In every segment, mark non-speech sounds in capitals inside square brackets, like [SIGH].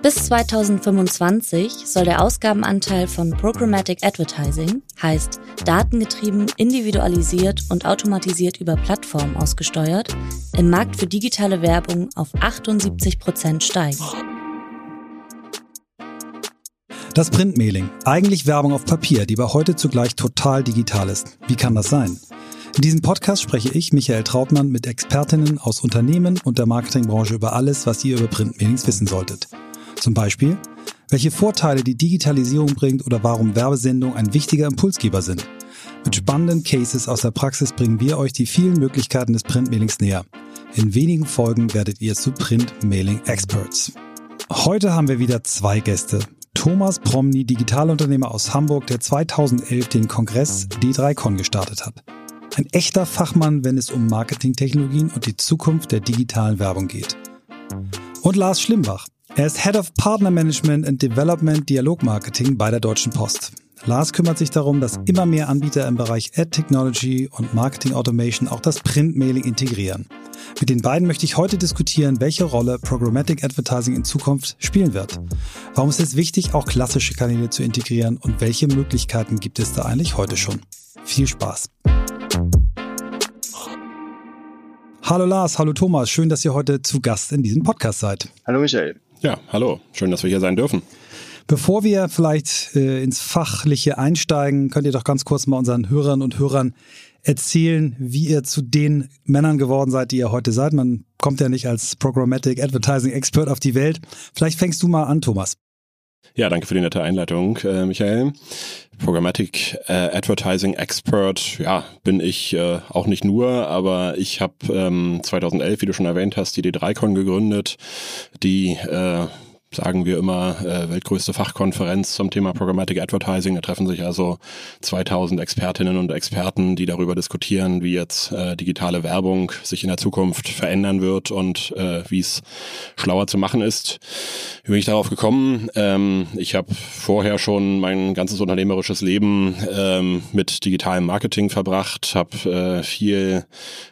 Bis 2025 soll der Ausgabenanteil von Programmatic Advertising, heißt datengetrieben, individualisiert und automatisiert über Plattformen ausgesteuert, im Markt für digitale Werbung auf 78 Prozent steigen. Das Printmailing, eigentlich Werbung auf Papier, die aber heute zugleich total digital ist. Wie kann das sein? In diesem Podcast spreche ich, Michael Trautmann, mit Expertinnen aus Unternehmen und der Marketingbranche über alles, was ihr über Printmailings wissen solltet. Zum Beispiel, welche Vorteile die Digitalisierung bringt oder warum Werbesendungen ein wichtiger Impulsgeber sind. Mit spannenden Cases aus der Praxis bringen wir euch die vielen Möglichkeiten des Printmailings näher. In wenigen Folgen werdet ihr zu Printmailing Experts. Heute haben wir wieder zwei Gäste. Thomas Promny, Digitalunternehmer aus Hamburg, der 2011 den Kongress D3Con gestartet hat. Ein echter Fachmann, wenn es um Marketingtechnologien und die Zukunft der digitalen Werbung geht. Und Lars Schlimbach, er ist Head of Partner Management and Development Dialogmarketing bei der Deutschen Post. Lars kümmert sich darum, dass immer mehr Anbieter im Bereich Ad Technology und Marketing Automation auch das Printmailing integrieren. Mit den beiden möchte ich heute diskutieren, welche Rolle Programmatic Advertising in Zukunft spielen wird. Warum ist es wichtig, auch klassische Kanäle zu integrieren und welche Möglichkeiten gibt es da eigentlich heute schon? Viel Spaß! Hallo Lars, hallo Thomas, schön, dass ihr heute zu Gast in diesem Podcast seid. Hallo Michael. Ja, hallo. Schön, dass wir hier sein dürfen. Bevor wir vielleicht äh, ins Fachliche einsteigen, könnt ihr doch ganz kurz mal unseren Hörern und Hörern erzählen, wie ihr zu den Männern geworden seid, die ihr heute seid. Man kommt ja nicht als Programmatic Advertising Expert auf die Welt. Vielleicht fängst du mal an, Thomas. Ja, danke für die nette Einleitung, äh, Michael. Programmatic äh, Advertising Expert, ja, bin ich äh, auch nicht nur, aber ich habe ähm, 2011, wie du schon erwähnt hast, die D3Con gegründet, die äh, sagen wir immer, äh, weltgrößte Fachkonferenz zum Thema Programmatic Advertising. Da treffen sich also 2000 Expertinnen und Experten, die darüber diskutieren, wie jetzt äh, digitale Werbung sich in der Zukunft verändern wird und äh, wie es schlauer zu machen ist. Wie bin ich darauf gekommen? Ähm, ich habe vorher schon mein ganzes unternehmerisches Leben ähm, mit digitalem Marketing verbracht, habe äh, viel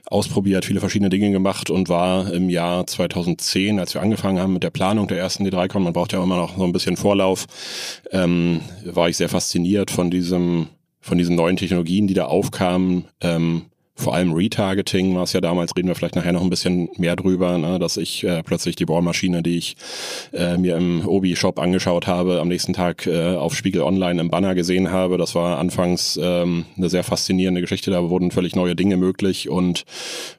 ausprobiert, viele verschiedene Dinge gemacht und war im Jahr 2010, als wir angefangen haben mit der Planung der ersten D3Con, man braucht ja immer noch so ein bisschen Vorlauf, ähm, war ich sehr fasziniert von diesem, von diesen neuen Technologien, die da aufkamen, ähm, vor allem Retargeting war es ja damals, reden wir vielleicht nachher noch ein bisschen mehr drüber, ne, dass ich äh, plötzlich die Bohrmaschine, die ich äh, mir im Obi-Shop angeschaut habe, am nächsten Tag äh, auf Spiegel Online im Banner gesehen habe. Das war anfangs ähm, eine sehr faszinierende Geschichte, da wurden völlig neue Dinge möglich und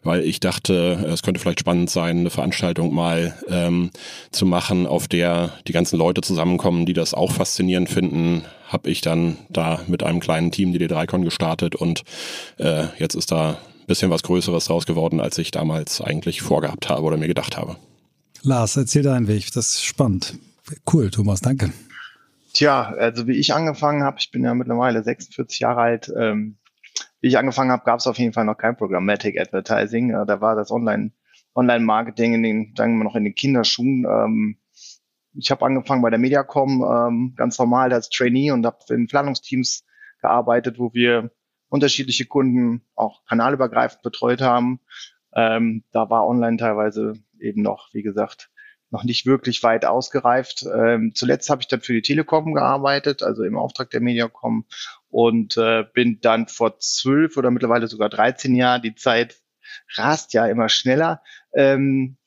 weil ich dachte, es könnte vielleicht spannend sein, eine Veranstaltung mal ähm, zu machen, auf der die ganzen Leute zusammenkommen, die das auch faszinierend finden, habe ich dann da mit einem kleinen Team die D3Con gestartet und äh, jetzt ist da ein bisschen was Größeres draus geworden, als ich damals eigentlich vorgehabt habe oder mir gedacht habe. Lars, erzähl deinen Weg, das ist spannend. Cool, Thomas, danke. Tja, also wie ich angefangen habe, ich bin ja mittlerweile 46 Jahre alt, ähm, wie ich angefangen habe, gab es auf jeden Fall noch kein Programmatic Advertising. Äh, da war das Online, Online-Marketing in den, sagen wir noch in den Kinderschuhen. Ähm, ich habe angefangen bei der Mediacom ähm, ganz normal als Trainee und habe in Planungsteams gearbeitet, wo wir unterschiedliche Kunden auch kanalübergreifend betreut haben. Ähm, da war online teilweise eben noch, wie gesagt, noch nicht wirklich weit ausgereift. Ähm, zuletzt habe ich dann für die Telekom gearbeitet, also im Auftrag der Mediacom und äh, bin dann vor zwölf oder mittlerweile sogar 13 Jahren, die Zeit rast ja immer schneller, ähm,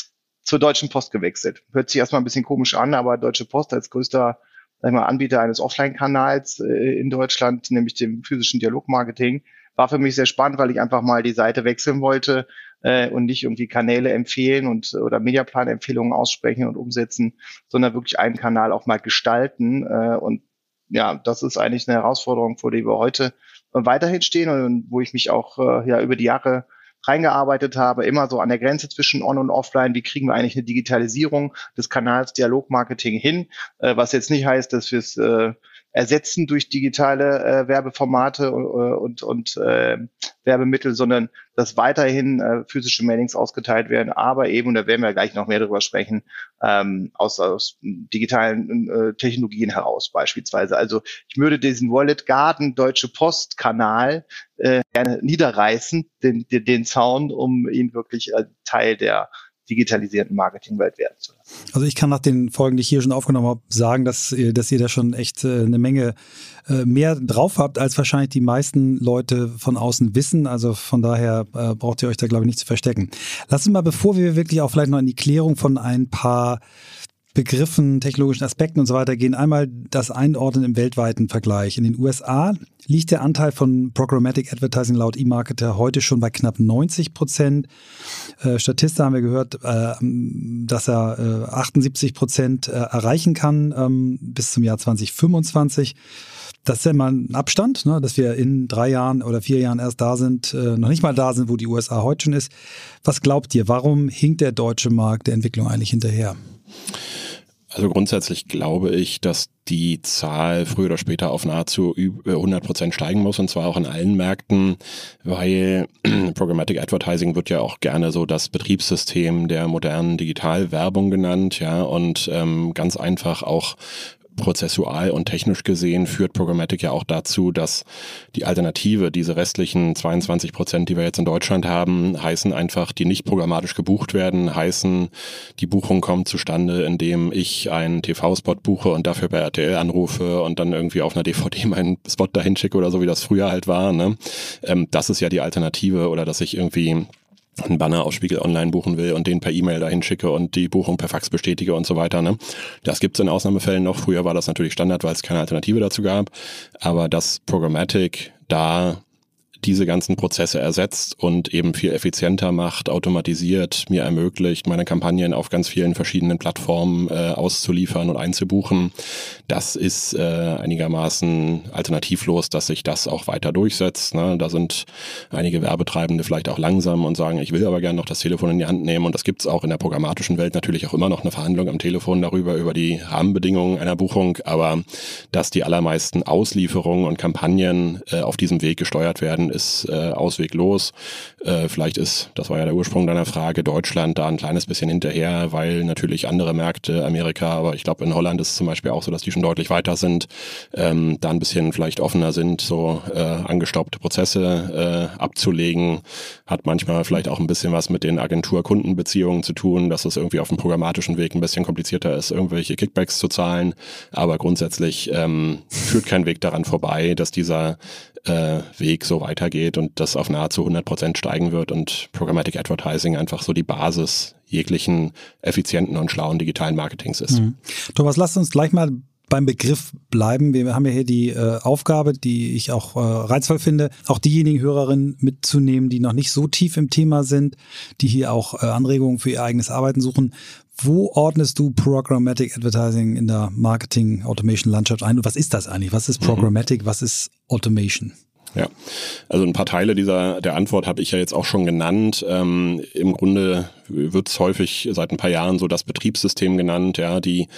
zur Deutschen Post gewechselt. Hört sich erstmal ein bisschen komisch an, aber Deutsche Post als größter sag mal, Anbieter eines Offline-Kanals äh, in Deutschland, nämlich dem physischen Dialogmarketing, war für mich sehr spannend, weil ich einfach mal die Seite wechseln wollte äh, und nicht irgendwie Kanäle empfehlen und oder Mediaplan-Empfehlungen aussprechen und umsetzen, sondern wirklich einen Kanal auch mal gestalten. Äh, und ja, das ist eigentlich eine Herausforderung, vor der wir heute weiterhin stehen und wo ich mich auch äh, ja über die Jahre reingearbeitet habe, immer so an der Grenze zwischen On- und Offline. Wie kriegen wir eigentlich eine Digitalisierung des Kanals Dialogmarketing hin? Äh, was jetzt nicht heißt, dass wir es äh, ersetzen durch digitale äh, Werbeformate äh, und, und äh, Werbemittel, sondern dass weiterhin äh, physische Mailings ausgeteilt werden, aber eben, und da werden wir gleich noch mehr darüber sprechen, ähm, aus, aus digitalen äh, Technologien heraus beispielsweise. Also ich würde diesen Wallet Garden Deutsche Post Kanal äh, gerne niederreißen, den, den, den Zaun, um ihn wirklich äh, Teil der digitalisierten Marketingwelt werden zu lassen. Also ich kann nach den Folgen, die ich hier schon aufgenommen habe, sagen, dass, dass ihr da schon echt äh, eine Menge äh, mehr drauf habt, als wahrscheinlich die meisten Leute von außen wissen. Also von daher äh, braucht ihr euch da, glaube ich, nicht zu verstecken. Lass uns mal, bevor wir wirklich auch vielleicht noch in die Klärung von ein paar Begriffen, technologischen Aspekten und so weiter gehen. Einmal das Einordnen im weltweiten Vergleich. In den USA liegt der Anteil von Programmatic Advertising laut eMarketer heute schon bei knapp 90 Prozent. Äh, Statista haben wir gehört, äh, dass er äh, 78 Prozent äh, erreichen kann ähm, bis zum Jahr 2025. Das ist ja immer ein Abstand, ne, dass wir in drei Jahren oder vier Jahren erst da sind, äh, noch nicht mal da sind, wo die USA heute schon ist. Was glaubt ihr, warum hinkt der deutsche Markt der Entwicklung eigentlich hinterher? Also grundsätzlich glaube ich, dass die Zahl früher oder später auf nahezu 100 Prozent steigen muss und zwar auch in allen Märkten, weil [CLEARS THROAT] Programmatic Advertising wird ja auch gerne so das Betriebssystem der modernen Digitalwerbung genannt, ja und ähm, ganz einfach auch prozessual und technisch gesehen führt Programmatic ja auch dazu, dass die Alternative, diese restlichen 22 Prozent, die wir jetzt in Deutschland haben, heißen einfach, die nicht programmatisch gebucht werden, heißen, die Buchung kommt zustande, indem ich einen TV-Spot buche und dafür bei RTL anrufe und dann irgendwie auf einer DVD [LAUGHS] meinen Spot dahin schicke oder so, wie das früher halt war. Ne? Ähm, das ist ja die Alternative oder dass ich irgendwie einen Banner auf Spiegel Online buchen will und den per E-Mail dahin schicke und die Buchung per Fax bestätige und so weiter. Ne? Das gibt es in Ausnahmefällen noch. Früher war das natürlich Standard, weil es keine Alternative dazu gab. Aber das Programmatic da diese ganzen Prozesse ersetzt und eben viel effizienter macht, automatisiert, mir ermöglicht, meine Kampagnen auf ganz vielen verschiedenen Plattformen äh, auszuliefern und einzubuchen. Das ist äh, einigermaßen alternativlos, dass sich das auch weiter durchsetzt. Ne? Da sind einige Werbetreibende vielleicht auch langsam und sagen, ich will aber gerne noch das Telefon in die Hand nehmen. Und das gibt es auch in der programmatischen Welt natürlich auch immer noch eine Verhandlung am Telefon darüber, über die Rahmenbedingungen einer Buchung. Aber dass die allermeisten Auslieferungen und Kampagnen äh, auf diesem Weg gesteuert werden, ist äh, ausweglos. Äh, vielleicht ist, das war ja der Ursprung deiner Frage, Deutschland da ein kleines bisschen hinterher, weil natürlich andere Märkte, Amerika, aber ich glaube in Holland ist es zum Beispiel auch so, dass die schon deutlich weiter sind, ähm, da ein bisschen vielleicht offener sind, so äh, angestaubte Prozesse äh, abzulegen. Hat manchmal vielleicht auch ein bisschen was mit den Agentur-Kundenbeziehungen zu tun, dass es irgendwie auf dem programmatischen Weg ein bisschen komplizierter ist, irgendwelche Kickbacks zu zahlen. Aber grundsätzlich ähm, führt kein Weg daran vorbei, dass dieser äh, Weg so weitergeht und das auf nahezu 100 Prozent steigen wird und Programmatic Advertising einfach so die Basis jeglichen effizienten und schlauen digitalen Marketings ist. Mhm. Thomas, lass uns gleich mal beim Begriff bleiben. Wir haben ja hier die äh, Aufgabe, die ich auch äh, reizvoll finde, auch diejenigen Hörerinnen mitzunehmen, die noch nicht so tief im Thema sind, die hier auch äh, Anregungen für ihr eigenes Arbeiten suchen. Wo ordnest du Programmatic Advertising in der Marketing Automation Landschaft ein? Und was ist das eigentlich? Was ist mhm. Programmatic? Was ist Automation? Ja, also ein paar Teile dieser der Antwort habe ich ja jetzt auch schon genannt. Ähm, Im Grunde wird es häufig seit ein paar Jahren so das Betriebssystem genannt, ja, die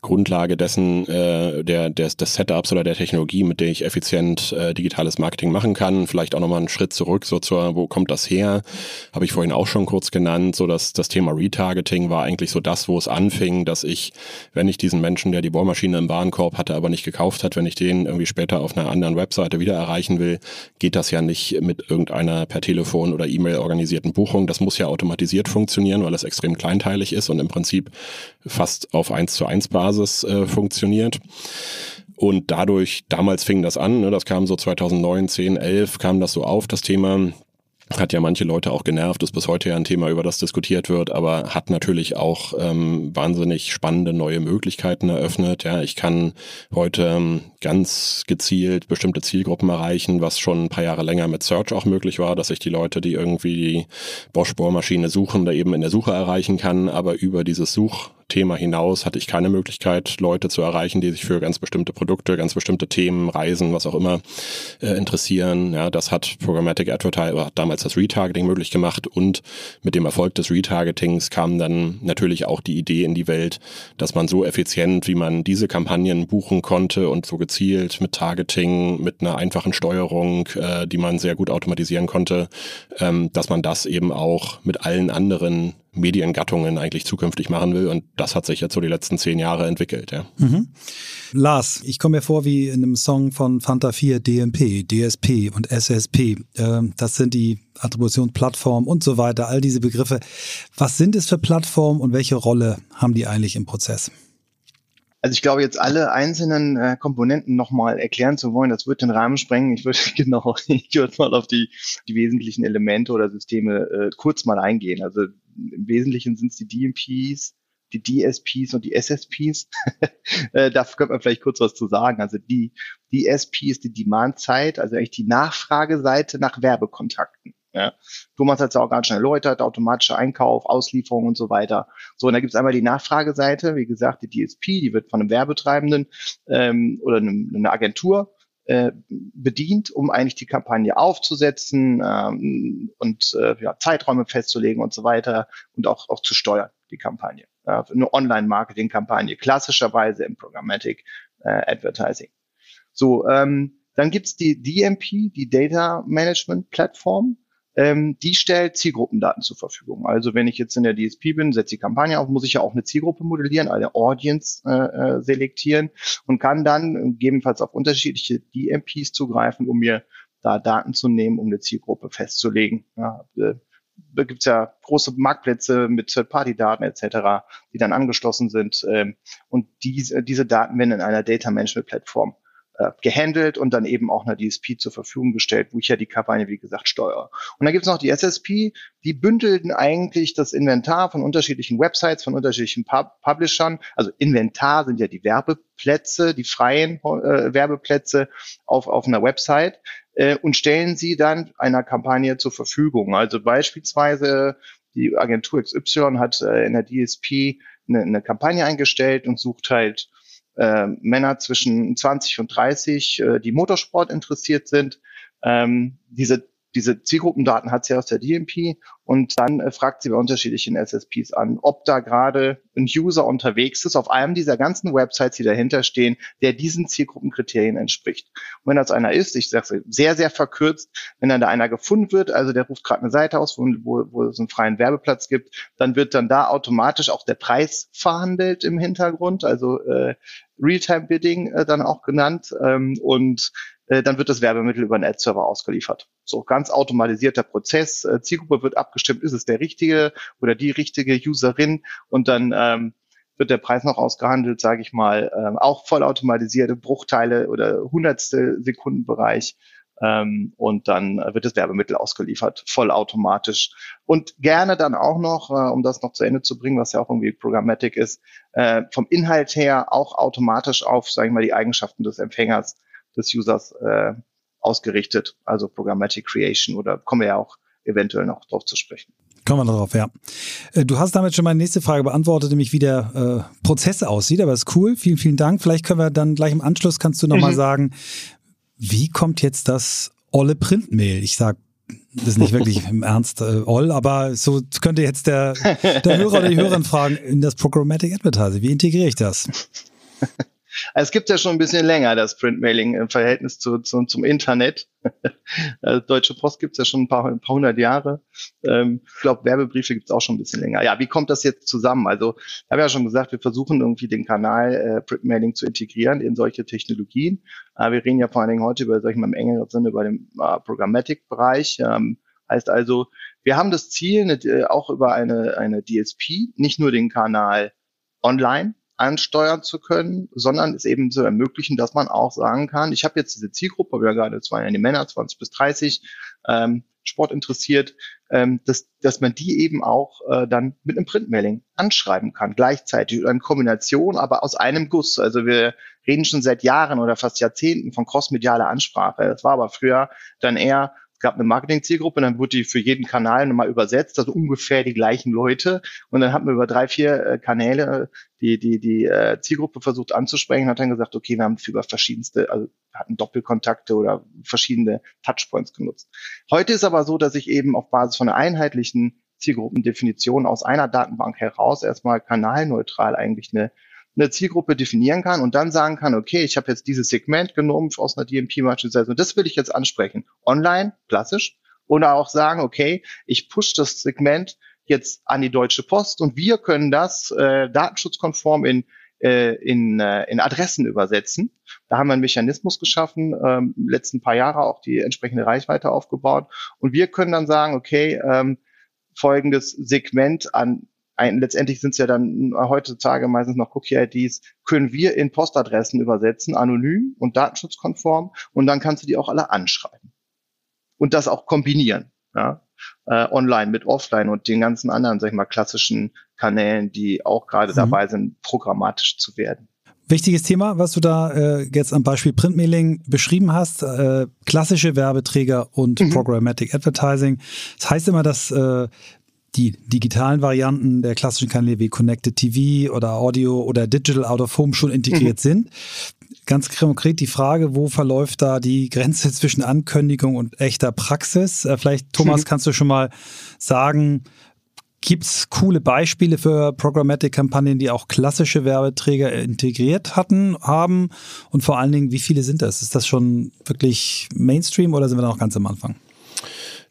Grundlage dessen, äh, der, des, des Setups oder der Technologie, mit der ich effizient äh, digitales Marketing machen kann. Vielleicht auch nochmal einen Schritt zurück, so zur, wo kommt das her? Habe ich vorhin auch schon kurz genannt, so dass das Thema Retargeting war eigentlich so das, wo es anfing, dass ich, wenn ich diesen Menschen, der die Bohrmaschine im Warenkorb hatte, aber nicht gekauft hat, wenn ich den irgendwie später auf einer anderen Webseite wieder erreichen will, geht das ja nicht mit irgendeiner per Telefon oder E-Mail organisierten Buchung. Das muss ja automatisiert funktionieren, weil es extrem kleinteilig ist und im Prinzip fast auf 1 zu 1 Basis äh, funktioniert. Und dadurch, damals fing das an, ne, das kam so 2009, 10, 11, kam das so auf, das Thema hat ja manche Leute auch genervt, ist bis heute ja ein Thema, über das diskutiert wird, aber hat natürlich auch ähm, wahnsinnig spannende neue Möglichkeiten eröffnet. Ja, ich kann heute ähm, ganz gezielt bestimmte Zielgruppen erreichen, was schon ein paar Jahre länger mit Search auch möglich war, dass ich die Leute, die irgendwie die Bosch-Bohrmaschine suchen, da eben in der Suche erreichen kann, aber über dieses Such Thema hinaus hatte ich keine Möglichkeit, Leute zu erreichen, die sich für ganz bestimmte Produkte, ganz bestimmte Themen, Reisen, was auch immer äh, interessieren. Ja, das hat Programmatic Advertising, hat damals das Retargeting möglich gemacht und mit dem Erfolg des Retargetings kam dann natürlich auch die Idee in die Welt, dass man so effizient, wie man diese Kampagnen buchen konnte und so gezielt mit Targeting, mit einer einfachen Steuerung, äh, die man sehr gut automatisieren konnte, ähm, dass man das eben auch mit allen anderen Mediengattungen eigentlich zukünftig machen will. Und das hat sich jetzt so die letzten zehn Jahre entwickelt. Ja. Mhm. Lars, ich komme mir vor wie in einem Song von Fanta 4 DMP, DSP und SSP. Ähm, das sind die Attributionsplattformen und so weiter, all diese Begriffe. Was sind es für Plattformen und welche Rolle haben die eigentlich im Prozess? Also ich glaube, jetzt alle einzelnen äh, Komponenten nochmal erklären zu wollen, das wird den Rahmen sprengen. Ich würde [LAUGHS] genau, ich würde mal auf die, die wesentlichen Elemente oder Systeme äh, kurz mal eingehen. Also im Wesentlichen sind es die DMPs, die DSPs und die SSPs. [LAUGHS] äh, da könnte man vielleicht kurz was zu sagen. Also die DSP ist die Demand-Side, also eigentlich die Nachfrageseite nach Werbekontakten. Ja. Thomas hat es ja auch ganz schnell erläutert, automatischer Einkauf, Auslieferung und so weiter. So, und da gibt es einmal die Nachfrageseite, wie gesagt, die DSP, die wird von einem Werbetreibenden ähm, oder einem, einer Agentur äh, bedient, um eigentlich die Kampagne aufzusetzen ähm, und äh, ja, Zeiträume festzulegen und so weiter und auch, auch zu steuern, die Kampagne. Ja, eine Online-Marketing-Kampagne, klassischerweise im Programmatic äh, Advertising. So, ähm, dann gibt's die DMP, die Data Management Plattform ähm, die stellt Zielgruppendaten zur Verfügung. Also wenn ich jetzt in der DSP bin, setze die Kampagne auf, muss ich ja auch eine Zielgruppe modellieren, eine Audience äh, äh selektieren und kann dann gegebenenfalls auf unterschiedliche DMPs zugreifen, um mir da Daten zu nehmen, um eine Zielgruppe festzulegen. Ja, äh, da gibt's ja große Marktplätze mit Third-Party-Daten etc., die dann angeschlossen sind. Ähm, und diese, diese Daten werden in einer Data-Management-Plattform äh, gehandelt und dann eben auch eine DSP zur Verfügung gestellt, wo ich ja die Kampagne, wie gesagt, steuere. Und dann gibt es noch die SSP, die bündelten eigentlich das Inventar von unterschiedlichen Websites, von unterschiedlichen Pub Publishern. Also Inventar sind ja die Werbeplätze, die freien äh, Werbeplätze auf, auf einer Website äh, und stellen sie dann einer Kampagne zur Verfügung. Also beispielsweise die Agentur XY hat äh, in der DSP eine, eine Kampagne eingestellt und sucht halt äh, Männer zwischen 20 und 30, äh, die Motorsport interessiert sind. Ähm, diese diese Zielgruppendaten hat sie aus der DMP und dann äh, fragt sie bei unterschiedlichen SSPs an, ob da gerade ein User unterwegs ist auf einem dieser ganzen Websites, die dahinter stehen, der diesen Zielgruppenkriterien entspricht. Und wenn das einer ist, ich sage sehr, sehr verkürzt, wenn dann da einer gefunden wird, also der ruft gerade eine Seite aus, wo, wo, wo es einen freien Werbeplatz gibt, dann wird dann da automatisch auch der Preis verhandelt im Hintergrund, also äh, Realtime-Bidding äh, dann auch genannt. Ähm, und äh, dann wird das Werbemittel über einen Ad-Server ausgeliefert. So ganz automatisierter Prozess. Äh, Zielgruppe wird abgestimmt, ist es der richtige oder die richtige Userin und dann ähm, wird der Preis noch ausgehandelt, sage ich mal, ähm, auch vollautomatisierte Bruchteile oder hundertstel Sekundenbereich. Ähm, und dann wird das Werbemittel ausgeliefert, vollautomatisch. Und gerne dann auch noch, äh, um das noch zu Ende zu bringen, was ja auch irgendwie Programmatic ist, äh, vom Inhalt her auch automatisch auf, sage ich mal, die Eigenschaften des Empfängers des Users äh, ausgerichtet, also Programmatic Creation oder kommen wir ja auch eventuell noch drauf zu sprechen. Kommen wir darauf, ja. Äh, du hast damit schon meine nächste Frage beantwortet, nämlich wie der äh, Prozess aussieht, aber ist cool. Vielen, vielen Dank. Vielleicht können wir dann gleich im Anschluss, kannst du nochmal mhm. sagen, wie kommt jetzt das olle Printmail? Ich sag das ist nicht wirklich [LAUGHS] im Ernst äh, all, aber so könnte jetzt der, der Hörer oder die Hörerin fragen, in das Programmatic Advertising, wie integriere ich das? [LAUGHS] Es gibt ja schon ein bisschen länger das Printmailing im Verhältnis zu, zu, zum Internet. [LAUGHS] Also Deutsche Post gibt es ja schon ein paar, ein paar hundert Jahre. Ähm, ich glaube, Werbebriefe gibt es auch schon ein bisschen länger. Ja, wie kommt das jetzt zusammen? Also ich habe ja schon gesagt, wir versuchen irgendwie den Kanal äh, Printmailing zu integrieren in solche Technologien. Äh, wir reden ja vor allen Dingen heute über, sag im engeren Sinne über den äh, Programmatic-Bereich. Ähm, heißt also, wir haben das Ziel, eine, äh, auch über eine, eine DSP, nicht nur den Kanal online ansteuern zu können, sondern es eben zu ermöglichen, dass man auch sagen kann, ich habe jetzt diese Zielgruppe, wir gerade zwei die Männer, 20 bis 30, ähm, Sport interessiert, ähm, dass, dass man die eben auch äh, dann mit einem Printmailing anschreiben kann, gleichzeitig oder in Kombination, aber aus einem Guss. Also wir reden schon seit Jahren oder fast Jahrzehnten von crossmedialer Ansprache. Das war aber früher dann eher gab eine Marketing-Zielgruppe, dann wurde die für jeden Kanal nochmal übersetzt, also ungefähr die gleichen Leute. Und dann hat man über drei, vier äh, Kanäle die, die, die äh, Zielgruppe versucht anzusprechen, hat dann gesagt, okay, wir haben über verschiedenste, also hatten Doppelkontakte oder verschiedene Touchpoints genutzt. Heute ist aber so, dass ich eben auf Basis von einer einheitlichen Zielgruppendefinition aus einer Datenbank heraus erstmal kanalneutral eigentlich eine eine Zielgruppe definieren kann und dann sagen kann, okay, ich habe jetzt dieses Segment genommen aus einer DMP beispielsweise und das will ich jetzt ansprechen. Online, klassisch. Oder auch sagen, okay, ich push das Segment jetzt an die Deutsche Post und wir können das äh, datenschutzkonform in äh, in, äh, in Adressen übersetzen. Da haben wir einen Mechanismus geschaffen, ähm, letzten paar Jahre auch die entsprechende Reichweite aufgebaut. Und wir können dann sagen, okay, ähm, folgendes Segment an ein, letztendlich sind es ja dann heutzutage meistens noch Cookie-IDs, können wir in Postadressen übersetzen, anonym und datenschutzkonform und dann kannst du die auch alle anschreiben. Und das auch kombinieren. Ja? Äh, online mit offline und den ganzen anderen, sag ich mal, klassischen Kanälen, die auch gerade mhm. dabei sind, programmatisch zu werden. Wichtiges Thema, was du da äh, jetzt am Beispiel Printmailing beschrieben hast, äh, klassische Werbeträger und mhm. Programmatic Advertising. Das heißt immer, dass äh, die digitalen Varianten der klassischen Kanäle wie Connected TV oder Audio oder Digital Out of Home schon integriert mhm. sind. Ganz konkret die Frage, wo verläuft da die Grenze [LAUGHS] zwischen Ankündigung und echter Praxis? Äh, vielleicht, Thomas, mhm. kannst du schon mal sagen, gibt es coole Beispiele für Programmatic-Kampagnen, die auch klassische Werbeträger integriert hatten, haben? Und vor allen Dingen, wie viele sind das? Ist das schon wirklich Mainstream oder sind wir da noch ganz am Anfang?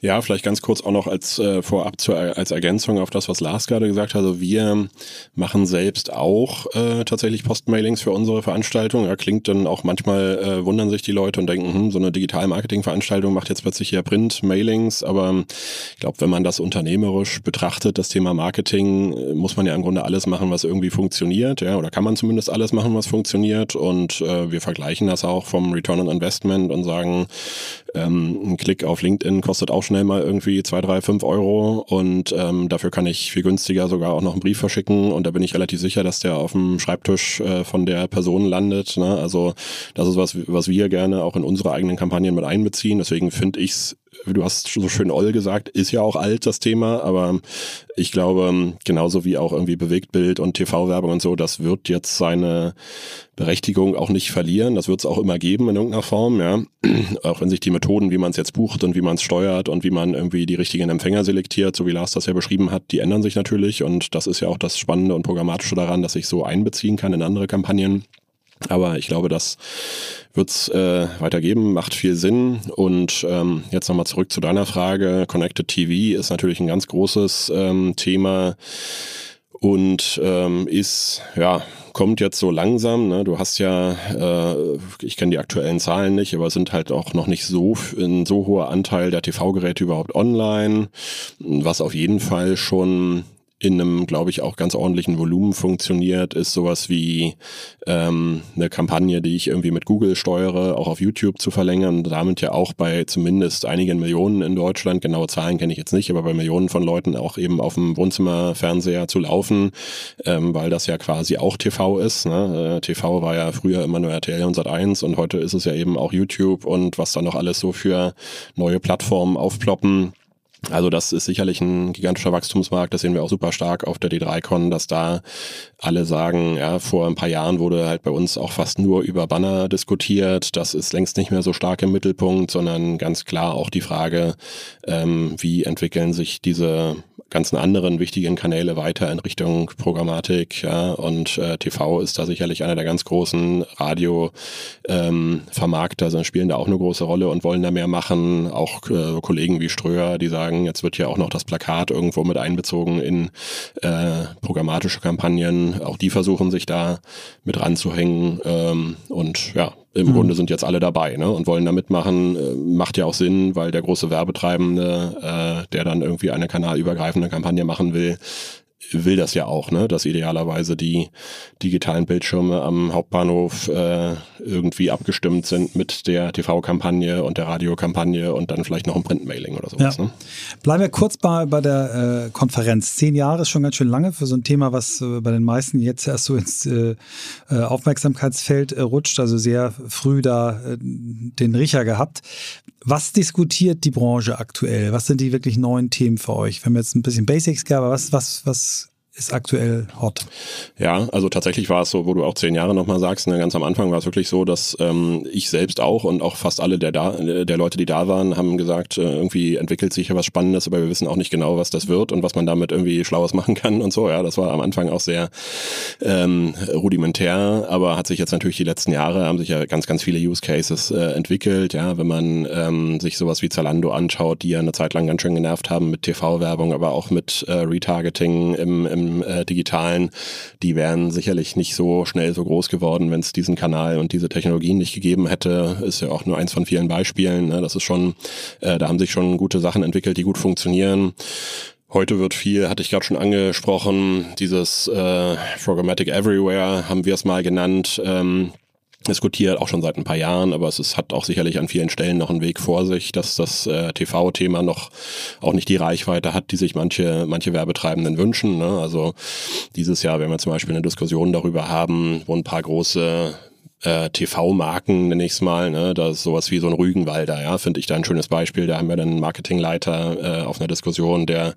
Ja, vielleicht ganz kurz auch noch als äh, vorab zu, als Ergänzung auf das, was Lars gerade gesagt hat. Also wir machen selbst auch äh, tatsächlich Postmailings für unsere Veranstaltung. Ja, klingt dann auch manchmal äh, wundern sich die Leute und denken, hm, so eine Digital-Marketing-Veranstaltung macht jetzt plötzlich hier Print-Mailings. Aber ich glaube, wenn man das unternehmerisch betrachtet, das Thema Marketing, äh, muss man ja im Grunde alles machen, was irgendwie funktioniert. Ja, oder kann man zumindest alles machen, was funktioniert. Und äh, wir vergleichen das auch vom Return on Investment und sagen, ähm, ein Klick auf LinkedIn kostet auch schnell mal irgendwie zwei, drei, fünf Euro und ähm, dafür kann ich viel günstiger sogar auch noch einen Brief verschicken und da bin ich relativ sicher, dass der auf dem Schreibtisch äh, von der Person landet. Ne? Also das ist was, was wir gerne auch in unsere eigenen Kampagnen mit einbeziehen. Deswegen finde ich es du hast so schön Oll gesagt, ist ja auch alt das Thema, aber ich glaube, genauso wie auch irgendwie Bewegtbild und TV-Werbung und so, das wird jetzt seine Berechtigung auch nicht verlieren. Das wird es auch immer geben in irgendeiner Form, ja. [CLEARS THROAT] Auch wenn sich die Methoden, wie man es jetzt bucht und wie man es steuert und wie man irgendwie die richtigen Empfänger selektiert, so wie Lars das ja beschrieben hat, die ändern sich natürlich und das ist ja auch das Spannende und Programmatische daran, dass ich so einbeziehen kann in andere Kampagnen. Aber ich glaube, das wird es äh, weitergeben, macht viel Sinn. Und ähm, jetzt nochmal zurück zu deiner Frage. Connected TV ist natürlich ein ganz großes ähm, Thema und ähm, ist, ja, kommt jetzt so langsam. Ne? Du hast ja, äh, ich kenne die aktuellen Zahlen nicht, aber sind halt auch noch nicht so ein so hoher Anteil der TV-Geräte überhaupt online, was auf jeden Fall schon in einem, glaube ich, auch ganz ordentlichen Volumen funktioniert, ist sowas wie ähm, eine Kampagne, die ich irgendwie mit Google steuere, auch auf YouTube zu verlängern damit ja auch bei zumindest einigen Millionen in Deutschland, genaue Zahlen kenne ich jetzt nicht, aber bei Millionen von Leuten auch eben auf dem Wohnzimmerfernseher zu laufen, ähm, weil das ja quasi auch TV ist. Ne? Äh, TV war ja früher immer nur RTL und Sat1 und heute ist es ja eben auch YouTube und was da noch alles so für neue Plattformen aufploppen also das ist sicherlich ein gigantischer Wachstumsmarkt. Das sehen wir auch super stark auf der D3Con, dass da alle sagen, ja, vor ein paar Jahren wurde halt bei uns auch fast nur über Banner diskutiert. Das ist längst nicht mehr so stark im Mittelpunkt, sondern ganz klar auch die Frage, ähm, wie entwickeln sich diese ganzen anderen wichtigen Kanäle weiter in Richtung Programmatik. Ja, und äh, TV ist da sicherlich einer der ganz großen Radio-Vermarkter, ähm, spielen da auch eine große Rolle und wollen da mehr machen. Auch äh, Kollegen wie Ströer, die sagen, jetzt wird ja auch noch das Plakat irgendwo mit einbezogen in äh, programmatische Kampagnen. Auch die versuchen sich da mit ranzuhängen. Ähm, und ja, im mhm. Grunde sind jetzt alle dabei ne, und wollen da mitmachen. Äh, macht ja auch Sinn, weil der große Werbetreibende, äh, der dann irgendwie eine kanalübergreifende Kampagne machen will, will das ja auch, ne? dass idealerweise die digitalen Bildschirme am Hauptbahnhof äh, irgendwie abgestimmt sind mit der TV-Kampagne und der Radiokampagne und dann vielleicht noch ein Printmailing oder sowas. Ja. Ne? Bleiben wir kurz bei, bei der äh, Konferenz. Zehn Jahre ist schon ganz schön lange für so ein Thema, was äh, bei den meisten jetzt erst so ins äh, äh Aufmerksamkeitsfeld äh, rutscht, also sehr früh da den Riecher gehabt. Was diskutiert die Branche aktuell? Was sind die wirklich neuen Themen für euch? Wir haben jetzt ein bisschen Basics gehabt, aber was, was, was ist aktuell hot. Ja, also tatsächlich war es so, wo du auch zehn Jahre nochmal sagst, ne, ganz am Anfang war es wirklich so, dass ähm, ich selbst auch und auch fast alle der, da, der Leute, die da waren, haben gesagt, äh, irgendwie entwickelt sich ja was Spannendes, aber wir wissen auch nicht genau, was das wird und was man damit irgendwie Schlaues machen kann und so. Ja, das war am Anfang auch sehr ähm, rudimentär, aber hat sich jetzt natürlich die letzten Jahre, haben sich ja ganz, ganz viele Use Cases äh, entwickelt. Ja, wenn man ähm, sich sowas wie Zalando anschaut, die ja eine Zeit lang ganz schön genervt haben mit TV-Werbung, aber auch mit äh, Retargeting im, im im äh, digitalen, die wären sicherlich nicht so schnell so groß geworden, wenn es diesen Kanal und diese Technologien nicht gegeben hätte. Ist ja auch nur eins von vielen Beispielen. Ne? Das ist schon, äh, da haben sich schon gute Sachen entwickelt, die gut funktionieren. Heute wird viel, hatte ich gerade schon angesprochen, dieses äh, Programmatic Everywhere haben wir es mal genannt. Ähm, diskutiert, auch schon seit ein paar Jahren, aber es ist, hat auch sicherlich an vielen Stellen noch einen Weg vor sich, dass das äh, TV-Thema noch auch nicht die Reichweite hat, die sich manche, manche Werbetreibenden wünschen. Ne? Also dieses Jahr, wenn wir zum Beispiel eine Diskussion darüber haben, wo ein paar große äh, TV-Marken, nenne ich es mal, ne, da ist sowas wie so ein Rügenwalder, ja, finde ich da ein schönes Beispiel. Da haben wir dann einen Marketingleiter äh, auf einer Diskussion, der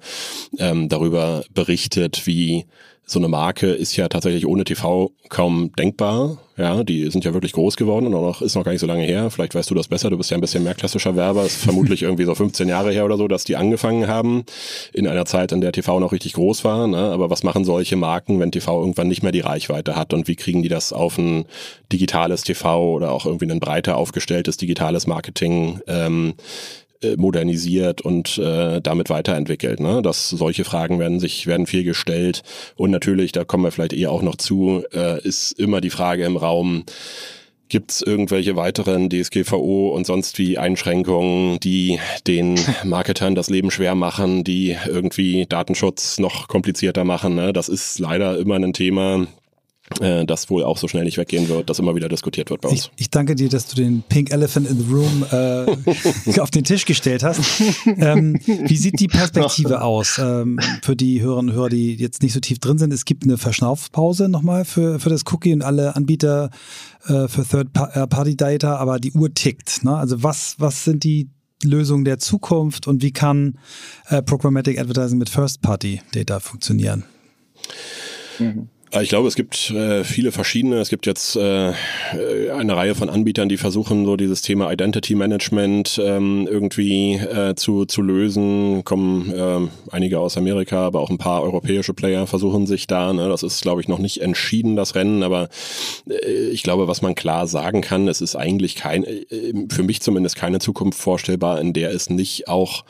ähm, darüber berichtet, wie so eine Marke ist ja tatsächlich ohne TV kaum denkbar. Ja, die sind ja wirklich groß geworden und auch noch, ist noch gar nicht so lange her. Vielleicht weißt du das besser. Du bist ja ein bisschen mehr klassischer Werber. Ist vermutlich [LAUGHS] irgendwie so 15 Jahre her oder so, dass die angefangen haben in einer Zeit, in der TV noch richtig groß war. Ne? Aber was machen solche Marken, wenn TV irgendwann nicht mehr die Reichweite hat und wie kriegen die das auf ein digitales TV oder auch irgendwie ein breiter aufgestelltes digitales Marketing ähm, äh, modernisiert und äh, damit weiterentwickelt. Ne? Das solche Fragen werden sich werden viel gestellt und natürlich, da kommen wir vielleicht eher auch noch zu, äh, ist immer die Frage im Raum. Gibt es irgendwelche weiteren DSGVO und sonst wie Einschränkungen, die den [LAUGHS] Marketern das Leben schwer machen, die irgendwie Datenschutz noch komplizierter machen? Ne? Das ist leider immer ein Thema, äh, das wohl auch so schnell nicht weggehen wird, das immer wieder diskutiert wird bei uns. Ich, ich danke dir, dass du den Pink Elephant in the Room äh, [LAUGHS] auf den Tisch gestellt hast. Ähm, wie sieht die Perspektive [LAUGHS] aus ähm, für die Hörerinnen und Hörer, die jetzt nicht so tief drin sind? Es gibt eine Verschnaufpause nochmal für, für das Cookie und alle Anbieter äh, für Third-Party-Data, aber die Uhr tickt. Ne? Also was, was sind die Lösungen der Zukunft und wie kann äh, Programmatic Advertising mit First-Party-Data funktionieren? Mhm. Äh, ich glaube, es gibt äh, viele verschiedene. Es gibt jetzt äh, eine Reihe von Anbietern, die versuchen, so dieses Thema Identity Management ähm, irgendwie äh, zu, zu lösen. Kommen äh, einige aus Amerika, aber auch ein paar europäische Player versuchen sich da. Ne? Das ist, glaube ich, noch nicht entschieden, das Rennen. Aber äh, ich glaube, was man klar sagen kann, es ist eigentlich kein, äh, für mich zumindest keine Zukunft vorstellbar, in der es nicht auch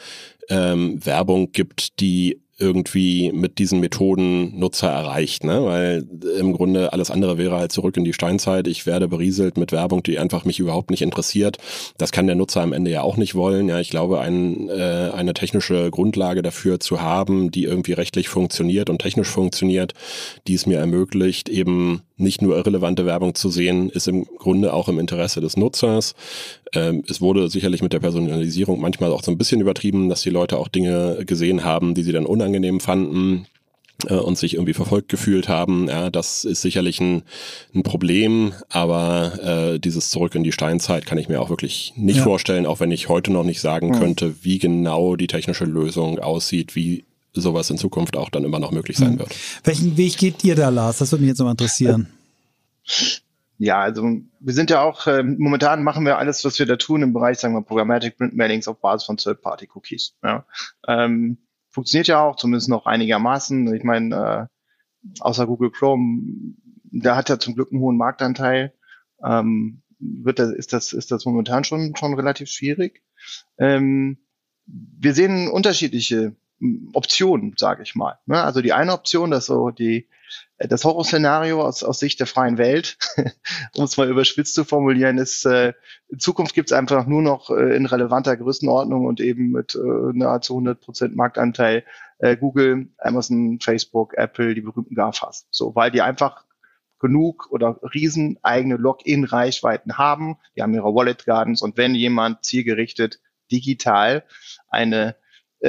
ähm, Werbung gibt, die irgendwie mit diesen Methoden Nutzer erreicht, ne? Weil im Grunde alles andere wäre halt zurück in die Steinzeit. Ich werde berieselt mit Werbung, die einfach mich überhaupt nicht interessiert. Das kann der Nutzer am Ende ja auch nicht wollen. Ja, ich glaube, ein, äh, eine technische Grundlage dafür zu haben, die irgendwie rechtlich funktioniert und technisch funktioniert, die es mir ermöglicht, eben nicht nur irrelevante Werbung zu sehen, ist im Grunde auch im Interesse des Nutzers. Ähm, es wurde sicherlich mit der Personalisierung manchmal auch so ein bisschen übertrieben, dass die Leute auch Dinge gesehen haben, die sie dann unangenehm fanden äh, und sich irgendwie verfolgt gefühlt haben. Ja, das ist sicherlich ein, ein Problem, aber äh, dieses Zurück in die Steinzeit kann ich mir auch wirklich nicht ja. vorstellen, auch wenn ich heute noch nicht sagen mhm. könnte, wie genau die technische Lösung aussieht, wie sowas in Zukunft auch dann immer noch möglich sein hm. wird. Welchen Weg geht ihr da, Lars? Das würde mich jetzt noch interessieren. [LAUGHS] Ja, also wir sind ja auch, äh, momentan machen wir alles, was wir da tun im Bereich, sagen wir, Programmatic Print Mailings auf Basis von Third-Party-Cookies. Ja. Ähm, funktioniert ja auch, zumindest noch einigermaßen. Ich meine, äh, außer Google Chrome, der hat ja zum Glück einen hohen Marktanteil. Ähm, wird das, ist das, ist das momentan schon, schon relativ schwierig. Ähm, wir sehen unterschiedliche Optionen, sage ich mal. Ne? Also die eine Option, dass so die äh, das Horrorszenario aus, aus Sicht der freien Welt, [LAUGHS] um es mal überspitzt zu formulieren, ist, äh, in Zukunft gibt es einfach nur noch äh, in relevanter Größenordnung und eben mit äh, nahezu 100 Prozent Marktanteil äh, Google, Amazon, Facebook, Apple, die berühmten GAFAs. So, weil die einfach genug oder riesen eigene Login-Reichweiten haben. Die haben ihre Wallet Gardens und wenn jemand zielgerichtet digital eine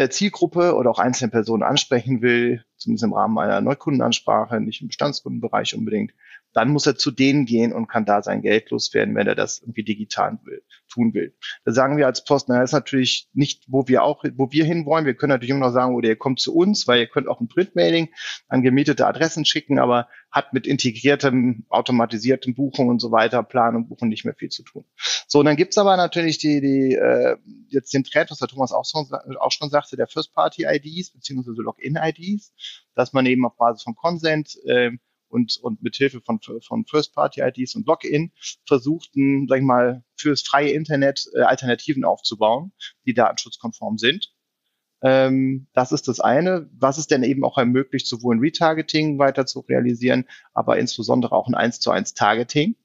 Zielgruppe oder auch einzelne Personen ansprechen will, zumindest im Rahmen einer Neukundenansprache, nicht im Bestandskundenbereich unbedingt, dann muss er zu denen gehen und kann da sein Geld loswerden, wenn er das irgendwie digital will, tun will. Da sagen wir als Post, naja, ist natürlich nicht, wo wir auch, wo wir hinwollen. Wir können natürlich immer noch sagen, oder ihr kommt zu uns, weil ihr könnt auch ein Printmailing an gemietete Adressen schicken, aber hat mit integriertem, automatisiertem Buchung und so weiter, Plan und Buchen nicht mehr viel zu tun. So, und dann gibt's aber natürlich die, die äh, jetzt den Trend, was der Thomas auch, so, auch schon sagte, der First-Party-IDs beziehungsweise Login-IDs, dass man eben auf Basis von Consent äh, und, und mit Hilfe von, von First-Party-IDs und Login versuchten, sag ich mal, fürs freie Internet äh, Alternativen aufzubauen, die datenschutzkonform sind. Ähm, das ist das eine, was es denn eben auch ermöglicht, sowohl ein Retargeting weiter zu realisieren, aber insbesondere auch ein 1 zu 1 Targeting.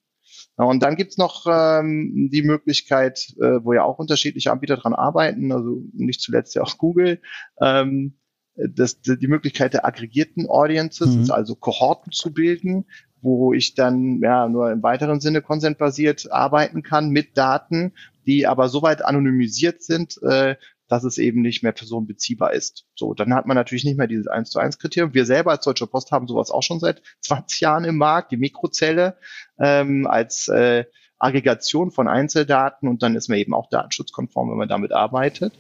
Und dann gibt's noch ähm, die Möglichkeit, äh, wo ja auch unterschiedliche Anbieter dran arbeiten, also nicht zuletzt ja auch Google, ähm, das, die Möglichkeit der aggregierten Audiences, mhm. also Kohorten zu bilden, wo ich dann ja nur im weiteren Sinne konsentbasiert arbeiten kann mit Daten, die aber soweit anonymisiert sind, äh, dass es eben nicht mehr personenbeziehbar ist. So, dann hat man natürlich nicht mehr dieses 1 zu 1 Kriterium. Wir selber als Deutsche Post haben sowas auch schon seit 20 Jahren im Markt, die Mikrozelle ähm, als äh, Aggregation von Einzeldaten und dann ist man eben auch datenschutzkonform, wenn man damit arbeitet.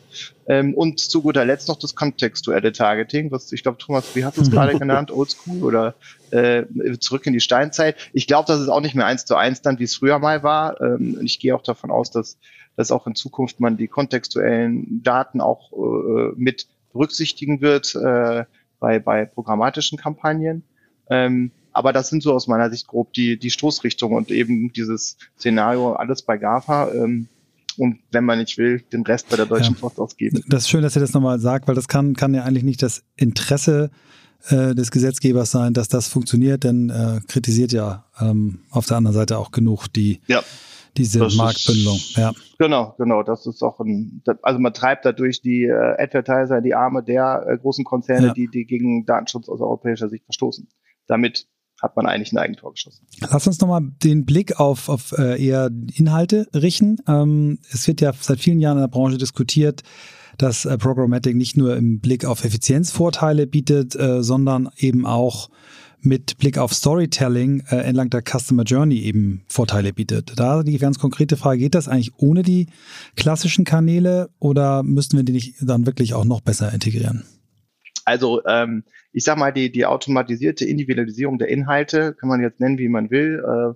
Ähm, und zu guter Letzt noch das kontextuelle Targeting, was ich glaube, Thomas, wie hast du es [LAUGHS] gerade genannt, Oldschool oder äh, zurück in die Steinzeit. Ich glaube, das ist auch nicht mehr eins zu eins dann, wie es früher mal war. Ähm, ich gehe auch davon aus, dass, dass auch in Zukunft man die kontextuellen Daten auch äh, mit berücksichtigen wird äh, bei, bei programmatischen Kampagnen. Ähm, aber das sind so aus meiner Sicht grob die, die Stoßrichtungen und eben dieses Szenario, alles bei GAFA. Ähm, und wenn man nicht will, den Rest bei der Deutschen ja. Post ausgeben. Das ist schön, dass ihr das nochmal sagt, weil das kann, kann ja eigentlich nicht das Interesse äh, des Gesetzgebers sein, dass das funktioniert, denn äh, kritisiert ja ähm, auf der anderen Seite auch genug die ja, diese Marktbündelung. Ist, ja. Genau, genau. Das ist auch ein, also man treibt dadurch die äh, Advertiser die Arme der äh, großen Konzerne, ja. die, die gegen Datenschutz aus europäischer Sicht verstoßen. Damit hat man eigentlich ein Eigentor geschossen. Lass uns nochmal den Blick auf, auf äh, eher Inhalte richten. Ähm, es wird ja seit vielen Jahren in der Branche diskutiert, dass äh, Programmatic nicht nur im Blick auf Effizienzvorteile bietet, äh, sondern eben auch mit Blick auf Storytelling äh, entlang der Customer Journey eben Vorteile bietet. Da die ganz konkrete Frage, geht das eigentlich ohne die klassischen Kanäle oder müssten wir die nicht dann wirklich auch noch besser integrieren? Also ähm, ich sag mal, die, die automatisierte Individualisierung der Inhalte, kann man jetzt nennen, wie man will, äh,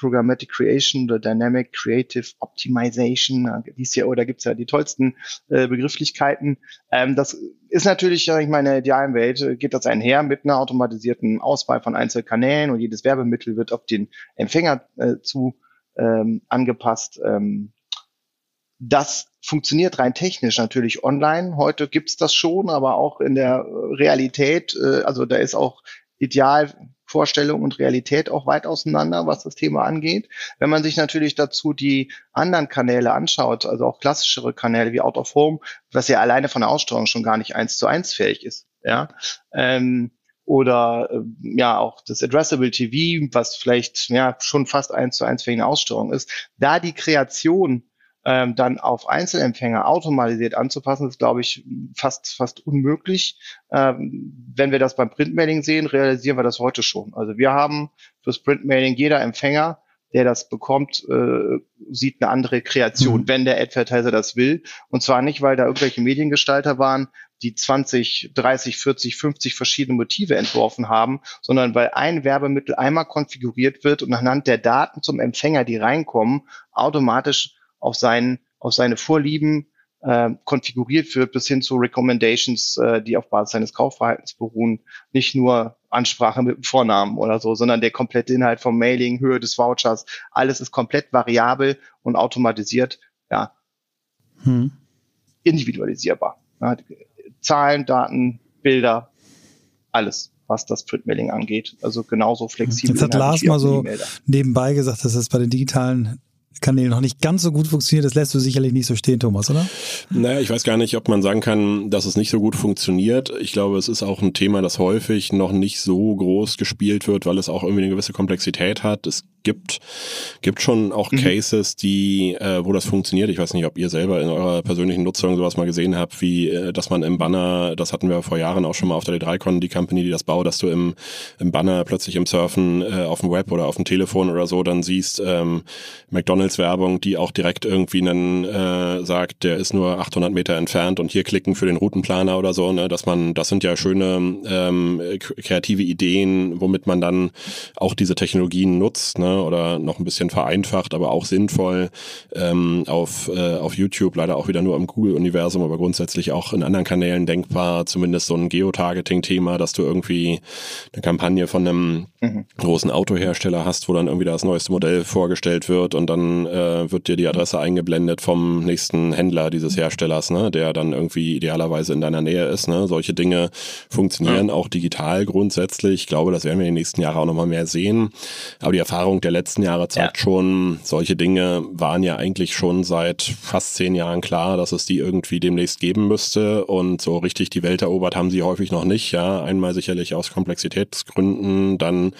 Programmatic Creation oder Dynamic Creative Optimization, dies Jahr, oder gibt's ja die tollsten äh, Begrifflichkeiten. Ähm, das ist natürlich, ich meine, in der idealen Welt äh, geht das einher mit einer automatisierten Auswahl von Einzelkanälen und jedes Werbemittel wird auf den Empfänger äh, zu ähm, angepasst. Ähm, das funktioniert rein technisch natürlich online. Heute gibt's das schon, aber auch in der Realität, äh, also da ist auch Idealvorstellung und Realität auch weit auseinander, was das Thema angeht. Wenn man sich natürlich dazu die anderen Kanäle anschaut, also auch klassischere Kanäle wie Out of Home, was ja alleine von der Aussteuerung schon gar nicht eins zu eins fähig ist, ja, ähm, oder äh, ja auch das Addressable TV, was vielleicht ja schon fast eins zu eins fähige eine Aussteuerung ist, da die Kreation ähm, dann auf Einzelempfänger automatisiert anzupassen, ist, glaube ich, fast, fast unmöglich. Ähm, wenn wir das beim Printmailing sehen, realisieren wir das heute schon. Also wir haben fürs Printmailing jeder Empfänger, der das bekommt, äh, sieht eine andere Kreation, mhm. wenn der Advertiser das will. Und zwar nicht, weil da irgendwelche Mediengestalter waren, die 20, 30, 40, 50 verschiedene Motive entworfen haben, sondern weil ein Werbemittel einmal konfiguriert wird und anhand der Daten zum Empfänger, die reinkommen, automatisch auf, sein, auf seine Vorlieben äh, konfiguriert wird, bis hin zu Recommendations, äh, die auf Basis seines Kaufverhaltens beruhen. Nicht nur Ansprache mit dem Vornamen oder so, sondern der komplette Inhalt vom Mailing, Höhe des Vouchers, alles ist komplett variabel und automatisiert, ja, hm. individualisierbar. Ja, Zahlen, Daten, Bilder, alles was das Printmailing angeht. Also genauso flexibel. Jetzt hat Lars mal so nebenbei gesagt, dass es bei den digitalen Kanälen noch nicht ganz so gut funktioniert. Das lässt du sicherlich nicht so stehen, Thomas, oder? Naja, ich weiß gar nicht, ob man sagen kann, dass es nicht so gut funktioniert. Ich glaube, es ist auch ein Thema, das häufig noch nicht so groß gespielt wird, weil es auch irgendwie eine gewisse Komplexität hat. Es gibt, gibt schon auch mhm. Cases, die, äh, wo das funktioniert. Ich weiß nicht, ob ihr selber in eurer persönlichen Nutzung sowas mal gesehen habt, wie, äh, dass man im Banner, das hatten wir vor Jahren auch schon mal auf der D3Con, die Company, die das baut, dass du im, im Banner plötzlich im Surfen äh, auf dem Web oder auf dem Telefon oder so dann siehst, ähm, McDonalds Werbung, die auch direkt irgendwie einen äh, sagt, der ist nur 800 Meter entfernt und hier klicken für den Routenplaner oder so, ne, dass man, das sind ja schöne ähm, kreative Ideen, womit man dann auch diese Technologien nutzt, ne, oder noch ein bisschen vereinfacht, aber auch sinnvoll ähm, auf, äh, auf YouTube, leider auch wieder nur im Google-Universum, aber grundsätzlich auch in anderen Kanälen denkbar, zumindest so ein Geotargeting-Thema, dass du irgendwie eine Kampagne von einem mhm. großen Autohersteller hast, wo dann irgendwie das neueste Modell vorgestellt wird und dann äh, wird dir die Adresse eingeblendet vom nächsten Händler dieses Herstellers, ne, der dann irgendwie idealerweise in deiner Nähe ist. Ne? Solche Dinge funktionieren ja. auch digital grundsätzlich. Ich glaube, das werden wir in den nächsten Jahren auch nochmal mehr sehen. Aber die Erfahrung der letzten Jahre zeigt ja. schon, solche Dinge waren ja eigentlich schon seit fast zehn Jahren klar, dass es die irgendwie demnächst geben müsste. Und so richtig die Welt erobert haben sie häufig noch nicht. Ja, einmal sicherlich aus Komplexitätsgründen, dann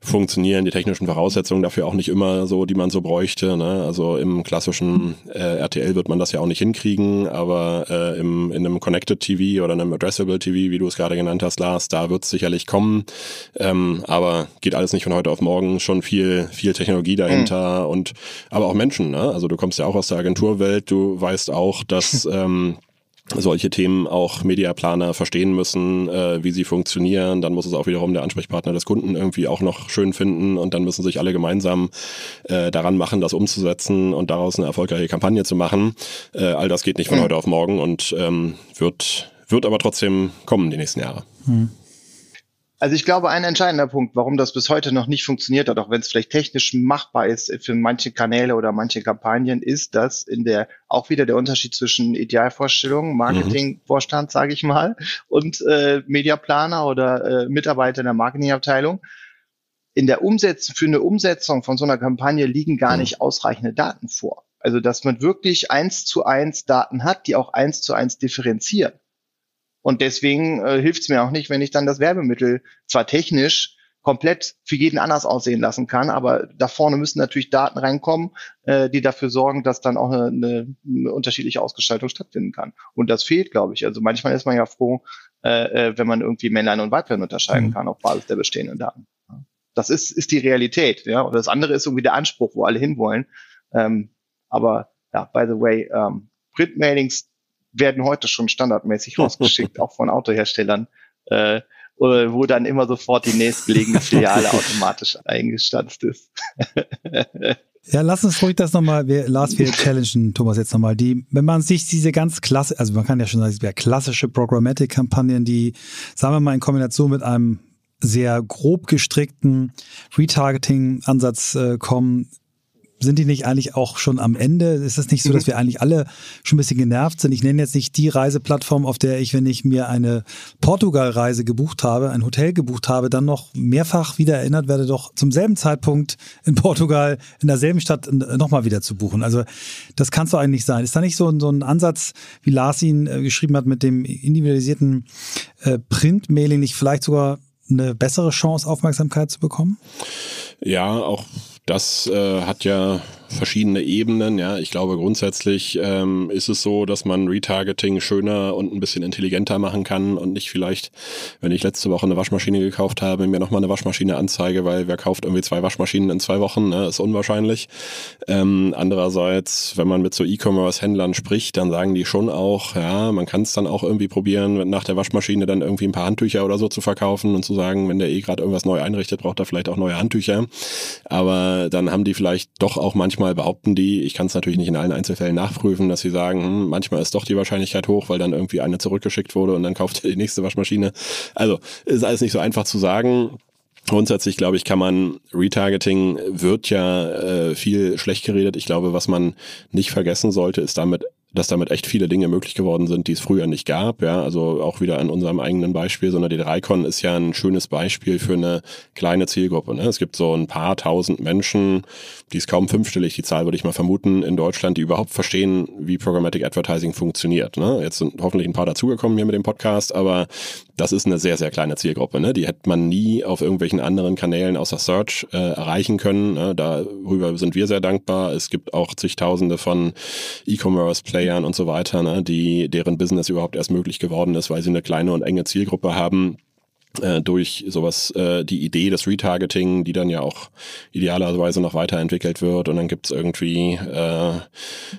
funktionieren die technischen Voraussetzungen dafür auch nicht immer so, die man so bräuchte. Ne? Also im klassischen äh, RTL wird man das ja auch nicht hinkriegen, aber äh, im, in einem Connected TV oder einem Addressable TV, wie du es gerade genannt hast, Lars, da wird es sicherlich kommen. Ähm, aber geht alles nicht von heute auf morgen. Schon viel, viel Technologie dahinter mhm. und aber auch Menschen. Ne? Also du kommst ja auch aus der Agenturwelt, du weißt auch, dass [LAUGHS] ähm, solche Themen auch Mediaplaner verstehen müssen, äh, wie sie funktionieren. Dann muss es auch wiederum der Ansprechpartner des Kunden irgendwie auch noch schön finden und dann müssen sich alle gemeinsam äh, daran machen, das umzusetzen und daraus eine erfolgreiche Kampagne zu machen. Äh, all das geht nicht von mhm. heute auf morgen und ähm, wird, wird aber trotzdem kommen die nächsten Jahre. Mhm. Also ich glaube, ein entscheidender Punkt, warum das bis heute noch nicht funktioniert hat, auch wenn es vielleicht technisch machbar ist für manche Kanäle oder manche Kampagnen, ist, dass in der auch wieder der Unterschied zwischen Idealvorstellung, Marketingvorstand, mhm. sage ich mal, und äh, Mediaplaner oder äh, Mitarbeiter in der Marketingabteilung. In der Umsetzung, für eine Umsetzung von so einer Kampagne liegen gar mhm. nicht ausreichende Daten vor. Also, dass man wirklich eins zu eins Daten hat, die auch eins zu eins differenzieren. Und deswegen äh, hilft es mir auch nicht, wenn ich dann das Werbemittel zwar technisch komplett für jeden anders aussehen lassen kann, aber da vorne müssen natürlich Daten reinkommen, äh, die dafür sorgen, dass dann auch eine, eine, eine unterschiedliche Ausgestaltung stattfinden kann. Und das fehlt, glaube ich. Also manchmal ist man ja froh, äh, äh wenn man irgendwie Männlein und Weiblein unterscheiden mhm. kann auf Basis der bestehenden Daten. Das ist, ist die Realität, ja. Und das andere ist irgendwie der Anspruch, wo alle hinwollen. Ähm, aber ja, by the way, ähm, Printmailings werden heute schon standardmäßig [LAUGHS] rausgeschickt, auch von Autoherstellern, äh, wo dann immer sofort die nächstgelegene Filiale [LAUGHS] automatisch eingestanzt ist. [LAUGHS] Ja, lass uns ruhig das nochmal, wir, Lars, wir challengen Thomas jetzt nochmal. Die, wenn man sich diese ganz klasse, also man kann ja schon sagen, es wäre klassische Programmatic-Kampagnen, die, sagen wir mal, in Kombination mit einem sehr grob gestrickten Retargeting-Ansatz äh, kommen, sind die nicht eigentlich auch schon am Ende? Ist es nicht so, dass mhm. wir eigentlich alle schon ein bisschen genervt sind? Ich nenne jetzt nicht die Reiseplattform, auf der ich, wenn ich mir eine Portugal-Reise gebucht habe, ein Hotel gebucht habe, dann noch mehrfach wieder erinnert werde, doch zum selben Zeitpunkt in Portugal, in derselben Stadt nochmal wieder zu buchen. Also das kann es doch eigentlich nicht sein. Ist da nicht so, so ein Ansatz, wie Lars ihn äh, geschrieben hat, mit dem individualisierten äh, Print-Mailing nicht vielleicht sogar eine bessere Chance, Aufmerksamkeit zu bekommen? Ja, auch das äh, hat ja verschiedene Ebenen. Ja, ich glaube grundsätzlich ähm, ist es so, dass man Retargeting schöner und ein bisschen intelligenter machen kann und nicht vielleicht, wenn ich letzte Woche eine Waschmaschine gekauft habe, mir nochmal eine Waschmaschine anzeige, weil wer kauft irgendwie zwei Waschmaschinen in zwei Wochen, ne, ist unwahrscheinlich. Ähm, andererseits, wenn man mit so E-Commerce-Händlern spricht, dann sagen die schon auch, ja, man kann es dann auch irgendwie probieren, nach der Waschmaschine dann irgendwie ein paar Handtücher oder so zu verkaufen und zu sagen, wenn der eh gerade irgendwas neu einrichtet, braucht er vielleicht auch neue Handtücher. Aber dann haben die vielleicht doch auch manchmal manchmal behaupten die, ich kann es natürlich nicht in allen Einzelfällen nachprüfen, dass sie sagen, hm, manchmal ist doch die Wahrscheinlichkeit hoch, weil dann irgendwie eine zurückgeschickt wurde und dann kauft ihr die nächste Waschmaschine. Also ist alles nicht so einfach zu sagen. Grundsätzlich glaube ich, kann man Retargeting wird ja äh, viel schlecht geredet. Ich glaube, was man nicht vergessen sollte, ist damit dass damit echt viele Dinge möglich geworden sind, die es früher nicht gab. Ja, also auch wieder an unserem eigenen Beispiel, sondern die 3Con ist ja ein schönes Beispiel für eine kleine Zielgruppe. Ne? Es gibt so ein paar tausend Menschen, die ist kaum fünfstellig, die Zahl würde ich mal vermuten, in Deutschland, die überhaupt verstehen, wie Programmatic Advertising funktioniert. Ne? Jetzt sind hoffentlich ein paar dazugekommen hier mit dem Podcast, aber das ist eine sehr, sehr kleine Zielgruppe. Ne? Die hätte man nie auf irgendwelchen anderen Kanälen außer Search äh, erreichen können. Ne? Darüber sind wir sehr dankbar. Es gibt auch zigtausende von E-Commerce-Playern und so weiter, ne? die deren Business überhaupt erst möglich geworden ist, weil sie eine kleine und enge Zielgruppe haben, äh, durch sowas äh, die Idee des Retargeting, die dann ja auch idealerweise noch weiterentwickelt wird und dann gibt's irgendwie äh,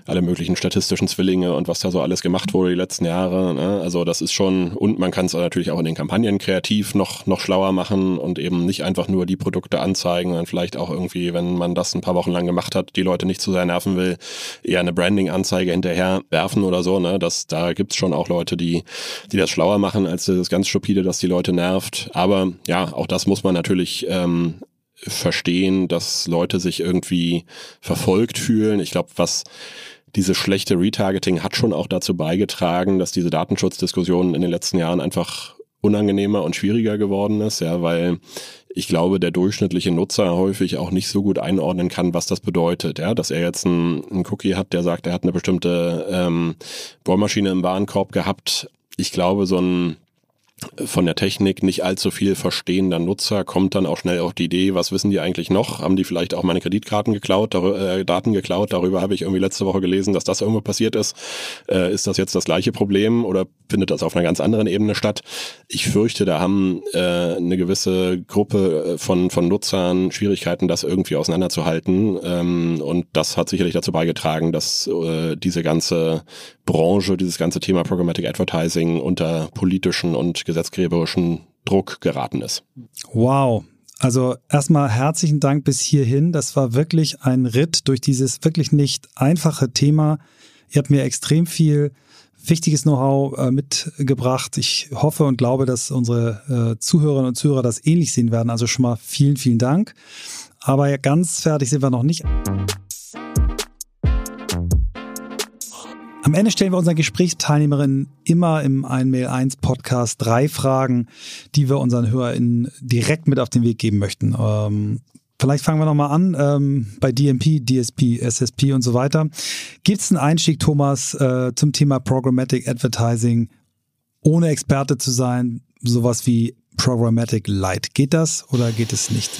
alle möglichen statistischen Zwillinge und was da so alles gemacht wurde die letzten Jahre. Ne? Also das ist schon, und man kann es natürlich auch in den Kampagnen kreativ noch, noch schlauer machen und eben nicht einfach nur die Produkte anzeigen, sondern vielleicht auch irgendwie, wenn man das ein paar Wochen lang gemacht hat, die Leute nicht zu sehr nerven will, eher eine Branding-Anzeige hinterher werfen oder so. Ne? Das, da gibt's schon auch Leute, die, die das schlauer machen als das ganz stupide, dass die Leute nerven nervt. Aber ja, auch das muss man natürlich ähm, verstehen, dass Leute sich irgendwie verfolgt fühlen. Ich glaube, was diese schlechte Retargeting hat schon auch dazu beigetragen, dass diese Datenschutzdiskussion in den letzten Jahren einfach unangenehmer und schwieriger geworden ist, ja, weil ich glaube, der durchschnittliche Nutzer häufig auch nicht so gut einordnen kann, was das bedeutet, ja, dass er jetzt einen, einen Cookie hat, der sagt, er hat eine bestimmte ähm, Bohrmaschine im Warenkorb gehabt. Ich glaube, so ein von der Technik nicht allzu viel verstehender Nutzer kommt dann auch schnell auf die Idee, was wissen die eigentlich noch? Haben die vielleicht auch meine Kreditkarten geklaut, äh, Daten geklaut? Darüber habe ich irgendwie letzte Woche gelesen, dass das irgendwo passiert ist. Äh, ist das jetzt das gleiche Problem oder findet das auf einer ganz anderen Ebene statt? Ich fürchte, da haben äh, eine gewisse Gruppe äh, von, von Nutzern Schwierigkeiten, das irgendwie auseinanderzuhalten. Ähm, und das hat sicherlich dazu beigetragen, dass äh, diese ganze Branche, dieses ganze Thema Programmatic Advertising unter politischen und gesetzgeberischen Druck geraten ist. Wow. Also erstmal herzlichen Dank bis hierhin. Das war wirklich ein Ritt durch dieses wirklich nicht einfache Thema. Ihr habt mir extrem viel wichtiges Know-how äh, mitgebracht. Ich hoffe und glaube, dass unsere äh, Zuhörerinnen und Zuhörer das ähnlich sehen werden. Also schon mal vielen, vielen Dank. Aber ganz fertig sind wir noch nicht. Am Ende stellen wir unseren Gesprächsteilnehmerinnen immer im 1Mail1 Podcast drei Fragen, die wir unseren HörerInnen direkt mit auf den Weg geben möchten. Ähm, vielleicht fangen wir nochmal an ähm, bei DMP, DSP, SSP und so weiter. Gibt es einen Einstieg, Thomas, äh, zum Thema Programmatic Advertising, ohne Experte zu sein, sowas wie Programmatic Light? Geht das oder geht es nicht?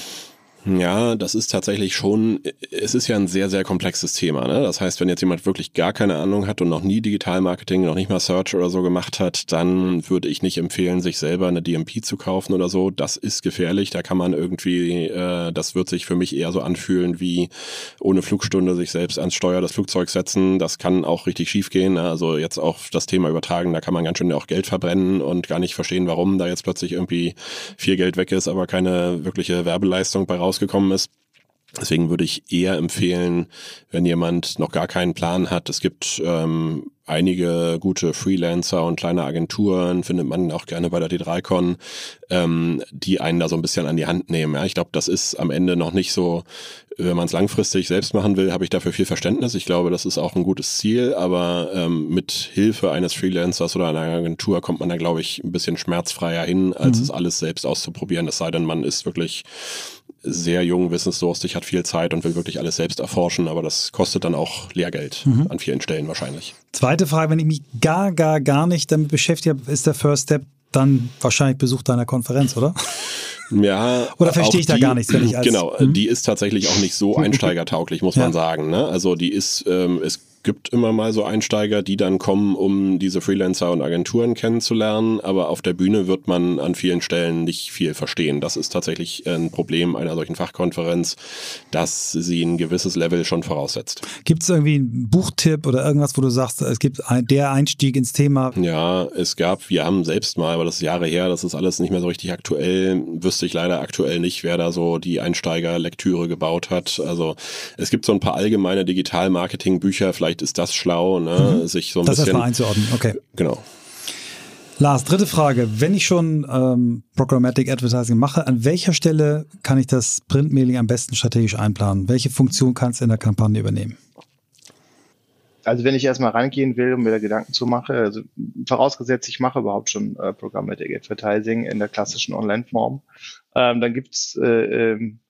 Ja, das ist tatsächlich schon, es ist ja ein sehr, sehr komplexes Thema. Ne? Das heißt, wenn jetzt jemand wirklich gar keine Ahnung hat und noch nie Digitalmarketing, noch nicht mal Search oder so gemacht hat, dann würde ich nicht empfehlen, sich selber eine DMP zu kaufen oder so. Das ist gefährlich. Da kann man irgendwie, äh, das wird sich für mich eher so anfühlen wie ohne Flugstunde sich selbst ans Steuer des Flugzeugs setzen. Das kann auch richtig schief gehen. Ne? Also jetzt auf das Thema übertragen, da kann man ganz schön auch Geld verbrennen und gar nicht verstehen, warum da jetzt plötzlich irgendwie viel Geld weg ist, aber keine wirkliche Werbeleistung bei raus rausgekommen ist. Deswegen würde ich eher empfehlen, wenn jemand noch gar keinen Plan hat. Es gibt ähm, einige gute Freelancer und kleine Agenturen, findet man auch gerne bei der D3Con, ähm, die einen da so ein bisschen an die Hand nehmen. Ja, ich glaube, das ist am Ende noch nicht so, wenn man es langfristig selbst machen will, habe ich dafür viel Verständnis. Ich glaube, das ist auch ein gutes Ziel, aber ähm, mit Hilfe eines Freelancers oder einer Agentur kommt man da, glaube ich, ein bisschen schmerzfreier hin, als mhm. es alles selbst auszuprobieren. Es sei denn, man ist wirklich sehr jung, wissensdurstig, hat viel Zeit und will wirklich alles selbst erforschen, aber das kostet dann auch Lehrgeld mhm. an vielen Stellen wahrscheinlich. Zweite Frage, wenn ich mich gar, gar, gar nicht damit beschäftige, ist der First Step dann wahrscheinlich Besuch deiner Konferenz, oder? [LAUGHS] Ja. Oder verstehe ich die, da gar nichts, wenn ich als, [CLEARS THROAT] Genau, hm? die ist tatsächlich auch nicht so [LAUGHS] einsteigertauglich, muss ja. man sagen. Ne? Also die ist, ähm, es gibt immer mal so Einsteiger, die dann kommen, um diese Freelancer und Agenturen kennenzulernen, aber auf der Bühne wird man an vielen Stellen nicht viel verstehen. Das ist tatsächlich ein Problem einer solchen Fachkonferenz, dass sie ein gewisses Level schon voraussetzt. Gibt es irgendwie einen Buchtipp oder irgendwas, wo du sagst, es gibt ein, der Einstieg ins Thema? Ja, es gab, wir haben selbst mal, aber das ist Jahre her, das ist alles nicht mehr so richtig aktuell, wüsste ich leider aktuell nicht, wer da so die Einsteigerlektüre gebaut hat. Also es gibt so ein paar allgemeine Digital-Marketing-Bücher, vielleicht vielleicht ist das schlau, ne? Mhm. sich so ein das bisschen. Das erstmal einzuordnen, okay. Genau. Lars, dritte Frage. Wenn ich schon ähm, Programmatic Advertising mache, an welcher Stelle kann ich das Printmailing am besten strategisch einplanen? Welche Funktion kannst du in der Kampagne übernehmen? also wenn ich erstmal rangehen will und mir da Gedanken zu mache, also vorausgesetzt, ich mache überhaupt schon äh, Programmatic Advertising in der klassischen Online-Form, ähm, dann gibt's äh, ähm,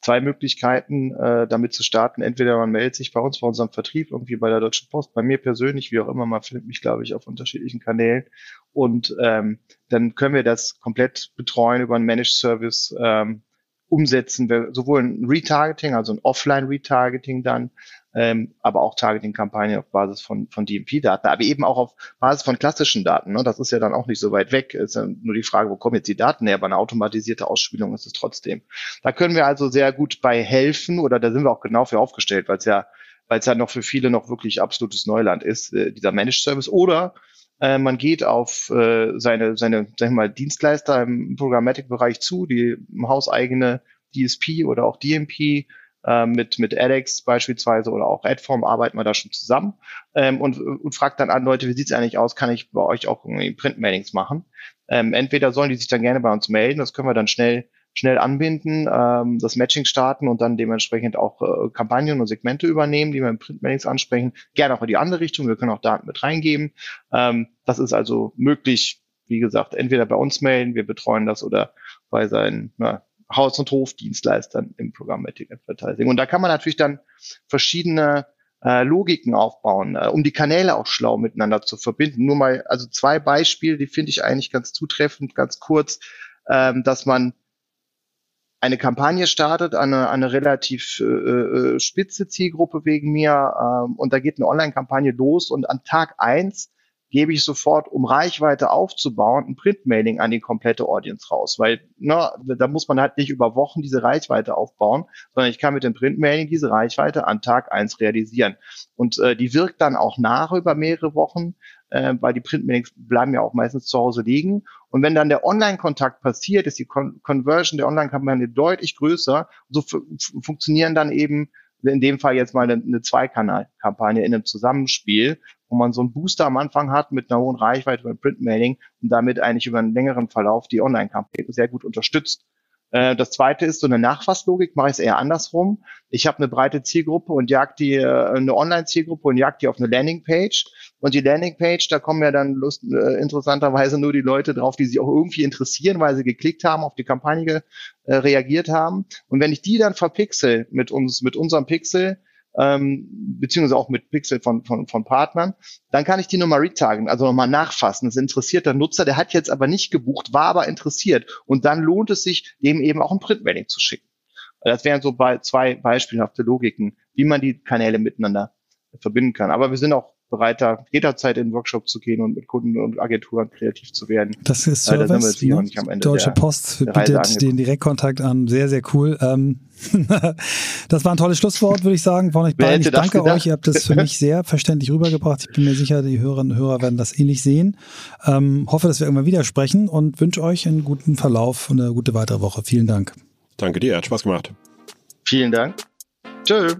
zwei Möglichkeiten, äh, damit zu starten. Entweder man meldet sich bei uns, bei unserem Vertrieb, irgendwie bei der Deutschen Post, bei mir persönlich, wie auch immer, man findet mich, glaube ich, auf unterschiedlichen Kanälen. Und ähm, dann können wir das komplett betreuen über einen Managed Service, ähm, umsetzen sowohl ein Retargeting, also ein Offline-Retargeting dann, ähm, aber auch Targeting-Kampagnen auf Basis von, von DMP-Daten, aber eben auch auf Basis von klassischen Daten. Ne? Das ist ja dann auch nicht so weit weg. Ist ja nur die Frage, wo kommen jetzt die Daten her? Aber eine automatisierte Ausspielung ist es trotzdem. Da können wir also sehr gut bei helfen oder da sind wir auch genau für aufgestellt, weil es ja weil es ja noch für viele noch wirklich absolutes Neuland ist, äh, dieser Managed Service. Oder äh, man geht auf äh, seine, seine sag ich mal, Dienstleister im Programmatic-Bereich zu, die hauseigene DSP oder auch DMP äh, mit, mit edX beispielsweise oder auch Adform arbeiten wir da schon zusammen ähm, und, und fragt dann an Leute, wie sieht's eigentlich aus, kann ich bei euch auch irgendwie Printmailings machen? Ähm, entweder sollen die sich dann gerne bei uns melden, das können wir dann schnell schnell anbinden, ähm, das Matching starten und dann dementsprechend auch äh, Kampagnen und Segmente übernehmen, die wir im Printmailings ansprechen. Gerne auch in die andere Richtung. Wir können auch Daten mit reingeben. Ähm, das ist also möglich, wie gesagt, entweder bei uns melden, wir betreuen das oder bei seinen na, Haus- und Hofdienstleistern im Programmatic Advertising. Und da kann man natürlich dann verschiedene äh, Logiken aufbauen, äh, um die Kanäle auch schlau miteinander zu verbinden. Nur mal, also zwei Beispiele, die finde ich eigentlich ganz zutreffend, ganz kurz, ähm, dass man eine Kampagne startet, eine, eine relativ äh, äh, spitze Zielgruppe wegen mir ähm, und da geht eine Online-Kampagne los und an Tag eins gebe ich sofort, um Reichweite aufzubauen, ein Printmailing an die komplette Audience raus, weil ne, da muss man halt nicht über Wochen diese Reichweite aufbauen, sondern ich kann mit dem Printmailing diese Reichweite an Tag eins realisieren. Und äh, die wirkt dann auch nach über mehrere Wochen, äh, weil die Printmailings bleiben ja auch meistens zu Hause liegen. Und wenn dann der Online-Kontakt passiert, ist die Con Conversion der Online-Kampagne deutlich größer. So funktionieren dann eben in dem Fall jetzt mal eine, eine Zweikanal-Kampagne in einem Zusammenspiel, wo man so einen Booster am Anfang hat mit einer hohen Reichweite beim Printmailing und damit eigentlich über einen längeren Verlauf die Online-Kampagne sehr gut unterstützt. Äh, das zweite ist so eine Nachfasslogik, mache ich es eher andersrum. Ich habe eine breite Zielgruppe und jag die, äh, eine Online-Zielgruppe und jag die auf eine Landingpage. Und die Landingpage, da kommen ja dann lust, äh, interessanterweise nur die Leute drauf, die sich auch irgendwie interessieren, weil sie geklickt haben, auf die Kampagne äh, reagiert haben. Und wenn ich die dann verpixel mit uns, mit unserem Pixel, ähm, beziehungsweise auch mit Pixel von, von, von Partnern, dann kann ich die nochmal retargeten, also nochmal nachfassen. Das ist interessierter Nutzer, der hat jetzt aber nicht gebucht, war aber interessiert. Und dann lohnt es sich, dem eben auch ein Printmailing zu schicken. Das wären so zwei beispielhafte Logiken, wie man die Kanäle miteinander verbinden kann. Aber wir sind auch bereit, da jederzeit in den Workshop zu gehen und mit Kunden und Agenturen kreativ zu werden. Das ist Service, äh, ne? Deutsche Post bietet den Direktkontakt an. Sehr, sehr cool. Ähm, [LAUGHS] das war ein tolles Schlusswort, würde ich sagen, von euch beiden. Ich danke euch, ihr habt das für mich [LAUGHS] sehr verständlich rübergebracht. Ich bin mir sicher, die Hörerinnen und Hörer werden das ähnlich sehen. Ähm, hoffe, dass wir irgendwann wieder sprechen und wünsche euch einen guten Verlauf und eine gute weitere Woche. Vielen Dank. Danke dir, hat Spaß gemacht. Vielen Dank. Tschö.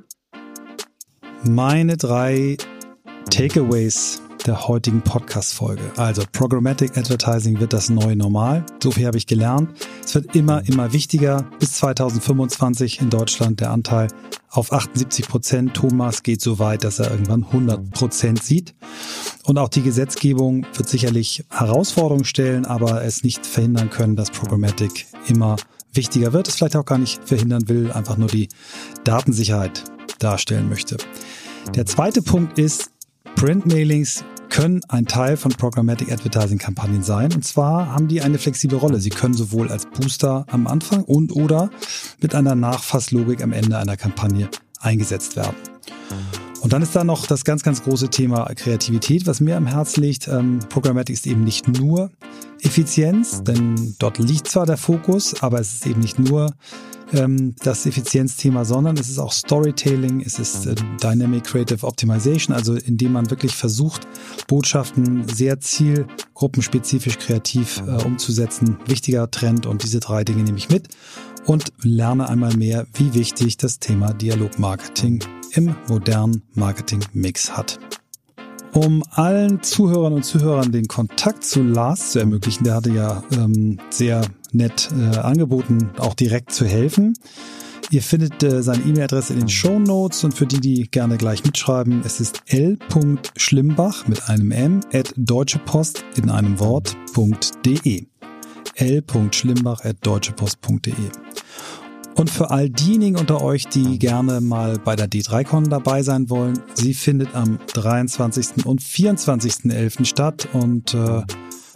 Meine drei Takeaways der heutigen Podcast-Folge. Also Programmatic Advertising wird das neue Normal. So viel habe ich gelernt. Es wird immer, immer wichtiger. Bis 2025 in Deutschland der Anteil auf 78 Prozent. Thomas geht so weit, dass er irgendwann 100 Prozent sieht. Und auch die Gesetzgebung wird sicherlich Herausforderungen stellen, aber es nicht verhindern können, dass Programmatic immer wichtiger wird. Es vielleicht auch gar nicht verhindern will, einfach nur die Datensicherheit darstellen möchte. Der zweite Punkt ist, Printmailings können ein Teil von Programmatic Advertising Kampagnen sein. Und zwar haben die eine flexible Rolle. Sie können sowohl als Booster am Anfang und oder mit einer Nachfasslogik am Ende einer Kampagne eingesetzt werden. Und dann ist da noch das ganz, ganz große Thema Kreativität, was mir am Herz liegt. Ähm, Programmatic ist eben nicht nur Effizienz, denn dort liegt zwar der Fokus, aber es ist eben nicht nur ähm, das Effizienzthema, sondern es ist auch Storytelling, es ist äh, Dynamic Creative Optimization, also indem man wirklich versucht, Botschaften sehr zielgruppenspezifisch kreativ äh, umzusetzen. Wichtiger Trend und diese drei Dinge nehme ich mit und lerne einmal mehr, wie wichtig das Thema Dialogmarketing im modernen Marketing-Mix hat. Um allen Zuhörern und Zuhörern den Kontakt zu Lars zu ermöglichen, der hatte ja ähm, sehr nett äh, angeboten, auch direkt zu helfen. Ihr findet äh, seine E-Mail-Adresse in den Show Notes und für die, die gerne gleich mitschreiben, es ist l.schlimbach mit einem M at deutschepost in einem Wort.de. l.schlimbach at deutschepost.de. Und für all diejenigen unter euch, die gerne mal bei der D3Con dabei sein wollen, sie findet am 23. und 24.11. statt und äh,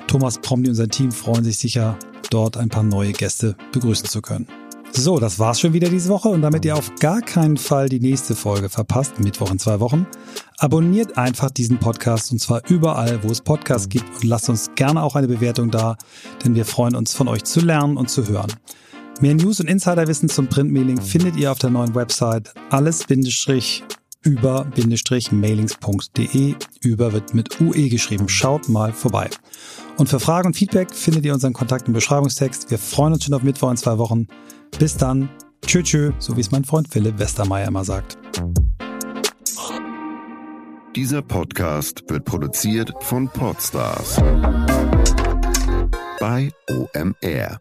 Thomas Promny und sein Team freuen sich sicher, dort ein paar neue Gäste begrüßen zu können. So, das war's schon wieder diese Woche und damit ihr auf gar keinen Fall die nächste Folge verpasst, Mittwoch in zwei Wochen, abonniert einfach diesen Podcast und zwar überall, wo es Podcasts gibt und lasst uns gerne auch eine Bewertung da, denn wir freuen uns von euch zu lernen und zu hören. Mehr News und Insiderwissen zum Printmailing findet ihr auf der neuen Website alles-über-mailings.de. Über wird mit UE geschrieben. Schaut mal vorbei. Und für Fragen und Feedback findet ihr unseren Kontakt im Beschreibungstext. Wir freuen uns schon auf Mittwoch in zwei Wochen. Bis dann. Tschö, tschö, so wie es mein Freund Philipp Westermeier immer sagt. Dieser Podcast wird produziert von Podstars bei OMR.